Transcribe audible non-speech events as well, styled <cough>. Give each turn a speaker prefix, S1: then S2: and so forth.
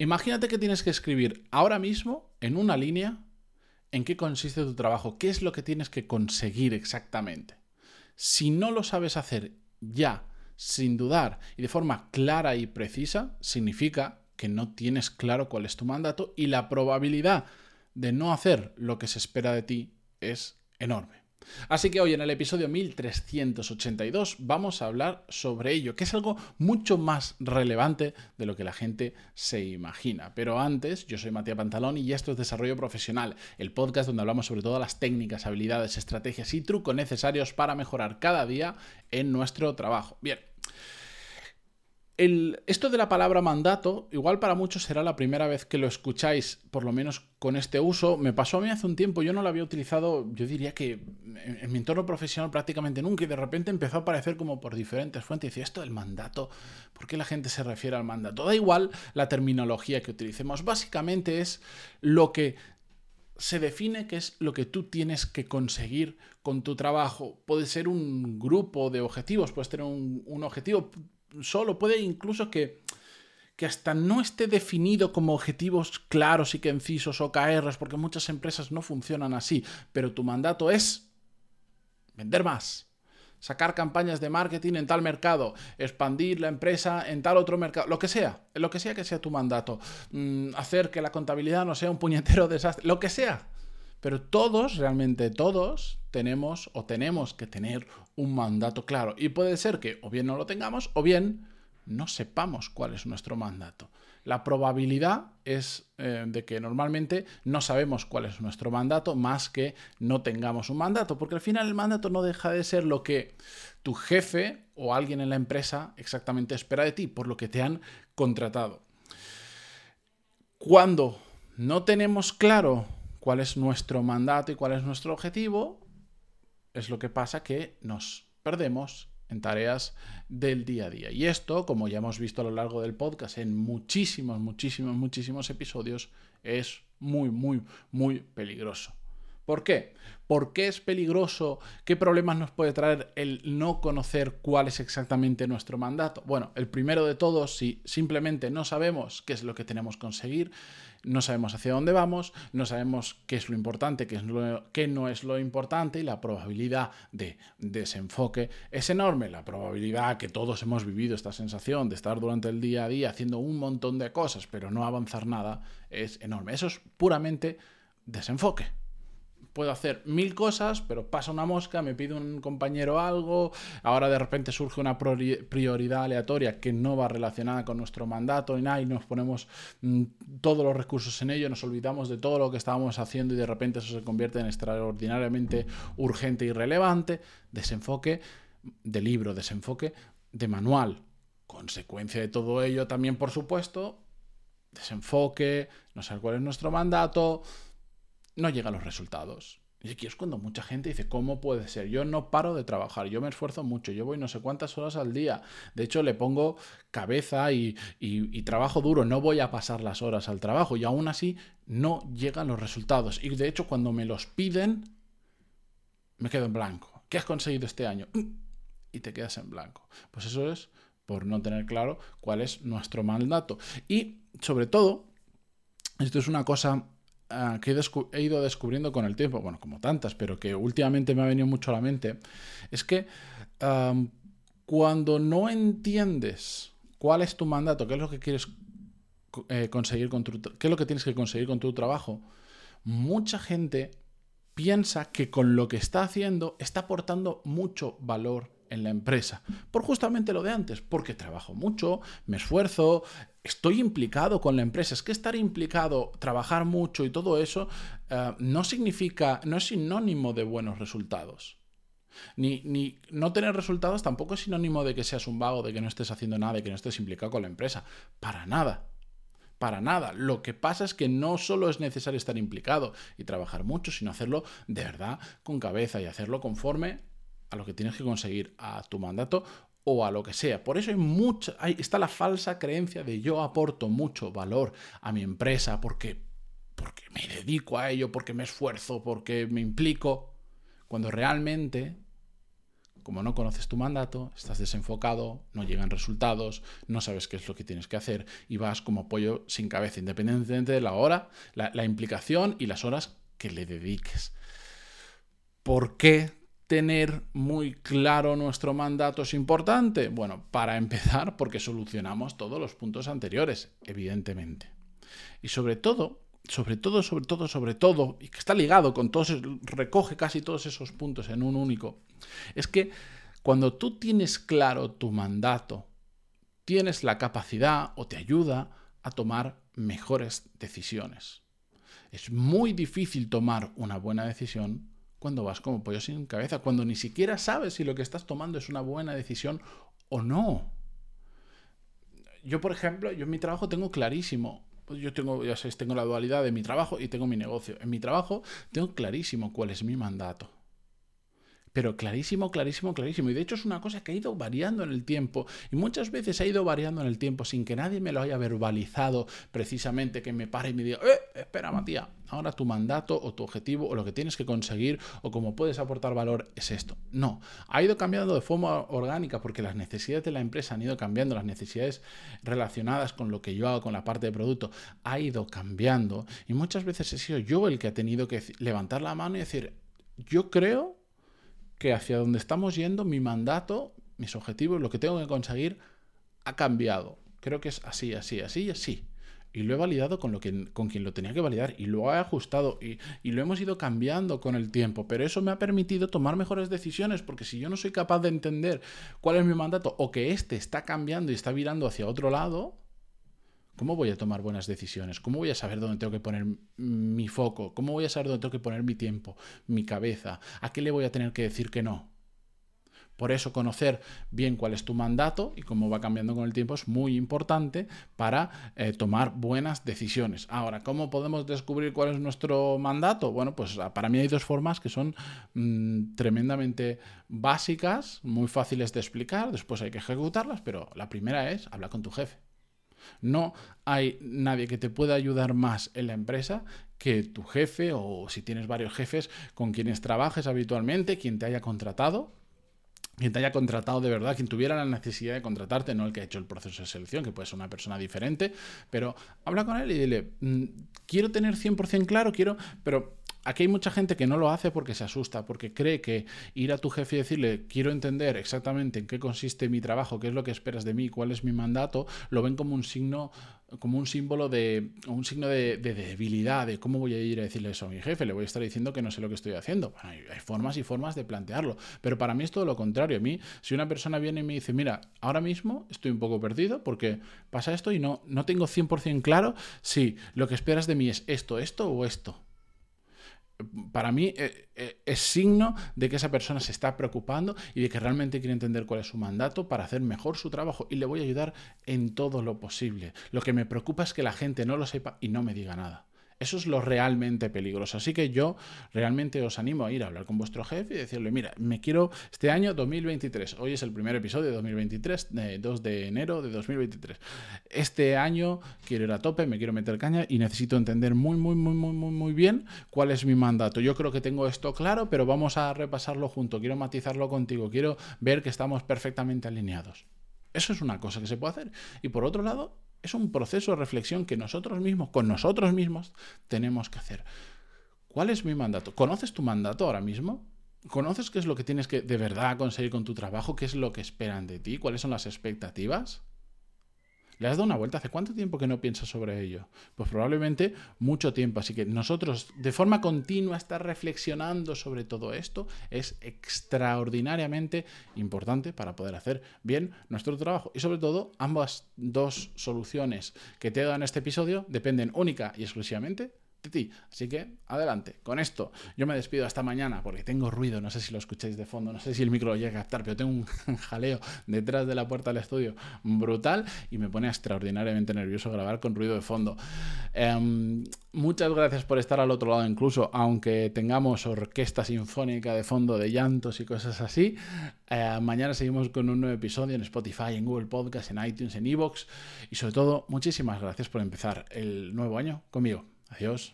S1: Imagínate que tienes que escribir ahora mismo en una línea en qué consiste tu trabajo, qué es lo que tienes que conseguir exactamente. Si no lo sabes hacer ya, sin dudar y de forma clara y precisa, significa que no tienes claro cuál es tu mandato y la probabilidad de no hacer lo que se espera de ti es enorme. Así que hoy en el episodio 1382 vamos a hablar sobre ello, que es algo mucho más relevante de lo que la gente se imagina. Pero antes, yo soy Matías Pantalón y esto es Desarrollo Profesional, el podcast donde hablamos sobre todas las técnicas, habilidades, estrategias y trucos necesarios para mejorar cada día en nuestro trabajo. Bien, esto de la palabra mandato, igual para muchos será la primera vez que lo escucháis, por lo menos con este uso. Me pasó a mí hace un tiempo, yo no lo había utilizado, yo diría que en, mi entorno profesional prácticamente nunca, y de repente empezó a aparecer como por diferentes fuentes. Y decía, esto del mandato, ¿por qué la gente se refiere al mandato? Da igual la terminología que utilicemos, básicamente es lo que se define que es lo que tú tienes que conseguir con tu trabajo. Puede ser un grupo de objetivos, puedes tener un objetivo solo, puede incluso que, que hasta no esté definido como objetivos claros y concisos o KRs, porque muchas empresas no funcionan así, pero tu mandato es vender más, sacar campañas de marketing en tal mercado, expandir la empresa en tal otro mercado, lo que sea, lo que sea que sea tu mandato, mm, hacer que la contabilidad no sea un puñetero <laughs> desastre, lo que sea. Pero todos, realmente todos, tenemos o tenemos que tener un mandato claro. Y puede ser que o bien no lo tengamos o bien no sepamos cuál es nuestro mandato. La probabilidad es eh, de que normalmente no sabemos cuál es nuestro mandato más que no tengamos un mandato, porque al final el mandato no deja de ser lo que tu jefe o alguien en la empresa exactamente espera de ti, por lo que te han contratado. Cuando no tenemos claro cuál es nuestro mandato y cuál es nuestro objetivo, es lo que pasa que nos perdemos en tareas del día a día. Y esto, como ya hemos visto a lo largo del podcast en muchísimos, muchísimos, muchísimos episodios, es muy, muy, muy peligroso. ¿Por qué? ¿Por qué es peligroso? ¿Qué problemas nos puede traer el no conocer cuál es exactamente nuestro mandato? Bueno, el primero de todos, si simplemente no sabemos qué es lo que tenemos que conseguir, no sabemos hacia dónde vamos, no sabemos qué es lo importante, qué, es qué no es lo importante y la probabilidad de desenfoque es enorme. La probabilidad que todos hemos vivido esta sensación de estar durante el día a día haciendo un montón de cosas pero no avanzar nada es enorme. Eso es puramente desenfoque puedo hacer mil cosas, pero pasa una mosca, me pide un compañero algo, ahora de repente surge una prioridad aleatoria que no va relacionada con nuestro mandato y nada, y nos ponemos mm, todos los recursos en ello, nos olvidamos de todo lo que estábamos haciendo y de repente eso se convierte en extraordinariamente urgente y relevante. Desenfoque de libro, desenfoque de manual. Consecuencia de todo ello también, por supuesto, desenfoque, no sé cuál es nuestro mandato, no llegan los resultados. Y aquí es cuando mucha gente dice, ¿cómo puede ser? Yo no paro de trabajar, yo me esfuerzo mucho, yo voy no sé cuántas horas al día. De hecho, le pongo cabeza y, y, trabajo duro, no voy a pasar las horas al trabajo y aún así no llegan los resultados. Y de hecho, cuando me los piden, me quedo en blanco. ¿Qué has conseguido este año? Y te quedas en blanco. Pues eso es por no tener claro cuál es nuestro mandato. Y sobre todo, esto es una cosa Ah, que he, ido descubriendo con el tiempo, bueno, como tantas, pero que últimamente me ha venido mucho a la mente, es que cuando no entiendes cuál es tu mandato, qué es lo que quieres eh, conseguir con tu, qué es lo que tienes que conseguir con tu trabajo, mucha gente piensa que con lo que está haciendo está aportando mucho valor en la empresa. Por justamente lo de antes, porque trabajo mucho, me esfuerzo, estoy implicado con la empresa. Es que estar implicado, trabajar mucho y todo eso eh, no significa, no es sinónimo de buenos resultados. Ni, ni, no tener resultados tampoco es sinónimo de que seas un vago, de que no estés haciendo nada, de que no estés implicado con la empresa. Para nada. Para nada. Lo que pasa es que no solo es necesario estar implicado y trabajar mucho, sino hacerlo de verdad con cabeza y hacerlo conforme a lo que tienes que conseguir, a tu mandato o a lo que sea. Por eso hay mucha, está la falsa creencia de yo aporto mucho valor a mi empresa porque, porque me dedico a ello, porque me esfuerzo, porque me implico, cuando realmente como no conoces tu mandato, estás desenfocado, no llegan resultados, no sabes qué es lo que tienes que hacer y vas como pollo sin cabeza, independientemente de la hora, la, la implicación y las horas que le dediques. ¿Por qué tener muy claro nuestro mandato es importante? Bueno, para empezar, porque solucionamos todos los puntos anteriores, evidentemente. Y sobre todo, sobre todo, sobre todo, sobre todo, y que está ligado con todos, recoge casi todos esos puntos en un único, es que cuando tú tienes claro tu mandato, tienes la capacidad o te ayuda a tomar mejores decisiones. Es muy difícil tomar una buena decisión cuando vas como pollo sin cabeza, cuando ni siquiera sabes si lo que estás tomando es una buena decisión o no. Yo, por ejemplo, yo en mi trabajo tengo clarísimo, pues yo tengo, ya sabéis, tengo la dualidad de mi trabajo y tengo mi negocio. En mi trabajo tengo clarísimo cuál es mi mandato. Pero clarísimo, clarísimo, clarísimo. Y de hecho es una cosa que ha ido variando en el tiempo. Y muchas veces ha ido variando en el tiempo sin que nadie me lo haya verbalizado precisamente, que me pare y me diga, eh, espera Matías, ahora tu mandato o tu objetivo o lo que tienes que conseguir o cómo puedes aportar valor es esto. No, ha ido cambiando de forma orgánica porque las necesidades de la empresa han ido cambiando, las necesidades relacionadas con lo que yo hago, con la parte de producto, ha ido cambiando. Y muchas veces he sido yo el que ha tenido que levantar la mano y decir, yo creo que hacia donde estamos yendo, mi mandato, mis objetivos, lo que tengo que conseguir, ha cambiado. Creo que es así, así, así y así. Y lo he validado con, lo que, con quien lo tenía que validar y lo he ajustado y, y, lo hemos ido cambiando con el tiempo. Pero eso me ha permitido tomar mejores decisiones porque si yo no soy capaz de entender cuál es mi mandato o que este está cambiando y está virando hacia otro lado, ¿Cómo voy a tomar buenas decisiones? ¿Cómo voy a saber dónde tengo que poner mi foco? ¿Cómo voy a saber dónde tengo que poner mi tiempo, mi cabeza? ¿A qué le voy a tener que decir que no? Por eso conocer bien cuál es tu mandato y cómo va cambiando con el tiempo es muy importante para eh, tomar buenas decisiones. Ahora, ¿cómo podemos descubrir cuál es nuestro mandato? Bueno, pues ah, para mí hay dos formas que son mm, tremendamente básicas, muy fáciles de explicar, después hay que ejecutarlas, pero la primera es hablar con tu jefe. No hay nadie que te pueda ayudar más en la empresa que tu jefe o si tienes varios jefes con quienes trabajes habitualmente, quien te haya contratado, quien te haya contratado de verdad, quien tuviera la necesidad de contratarte, no el que ha hecho el proceso de selección, que puede ser una persona diferente, pero habla con él y dile, mm, quiero tener 100% claro, quiero, pero Aquí hay mucha gente que no lo hace porque se asusta, porque cree que ir a tu jefe y decirle quiero entender exactamente en qué consiste mi trabajo, qué es lo que esperas de mí, cuál es mi mandato, lo ven como un signo, como un símbolo de, un signo de, debilidad, de cómo voy a ir a decirle eso a mi jefe, le voy a estar diciendo que no sé lo que estoy haciendo. Bueno, hay, hay formas y formas de plantearlo, pero para mí es todo lo contrario. A mí, si una persona viene y me dice, mira, ahora mismo estoy un poco perdido porque pasa esto y no, no tengo 100% claro si lo que esperas de mí es esto, esto o esto para mí eh, eh, es signo de que esa persona se está preocupando y de que realmente quiere entender cuál es su mandato para hacer mejor su trabajo y le voy a ayudar en todo lo posible. Lo que me preocupa es que la gente no lo sepa y no me diga nada. Eso es lo realmente peligroso. Así que yo realmente os animo a ir a hablar con vuestro jefe y decirle, mira, me quiero este año 2023. Hoy es el primer episodio de 2023, 2 de enero de 2023. Este año quiero ir a tope, me quiero meter caña y necesito entender muy, muy, muy, muy, muy, muy bien cuál es mi mandato. Yo creo que tengo esto claro, pero vamos a repasarlo junto. Quiero matizarlo contigo. Quiero ver que estamos perfectamente alineados. Eso es una cosa que se puede hacer. Y por otro lado, es un proceso de reflexión que nosotros mismos, con nosotros mismos, tenemos que hacer. ¿Cuál es mi mandato? ¿Conoces tu mandato ahora mismo? ¿Conoces qué es lo que tienes que de verdad conseguir con tu trabajo? ¿Qué es lo que esperan de ti? ¿Cuáles son las expectativas? ¿Le has dado una vuelta? ¿Hace cuánto tiempo que no piensas sobre ello? Pues probablemente mucho tiempo. Así que nosotros de forma continua estar reflexionando sobre todo esto es extraordinariamente importante para poder hacer bien nuestro trabajo. Y sobre todo, ambas dos soluciones que te he dado en este episodio dependen única y exclusivamente Así que adelante. Con esto yo me despido hasta mañana porque tengo ruido, no sé si lo escucháis de fondo, no sé si el micro lo llega a captar, pero tengo <laughs> un jaleo detrás de la puerta del estudio brutal y me pone extraordinariamente nervioso grabar con ruido de fondo. Em, muchas gracias por estar al otro lado incluso, aunque tengamos orquesta sinfónica de fondo de llantos y cosas así. Eh, mañana seguimos con un nuevo episodio en Spotify, en Google Podcast, en iTunes, en Evox y sobre todo muchísimas gracias por empezar el nuevo año conmigo. Adiós.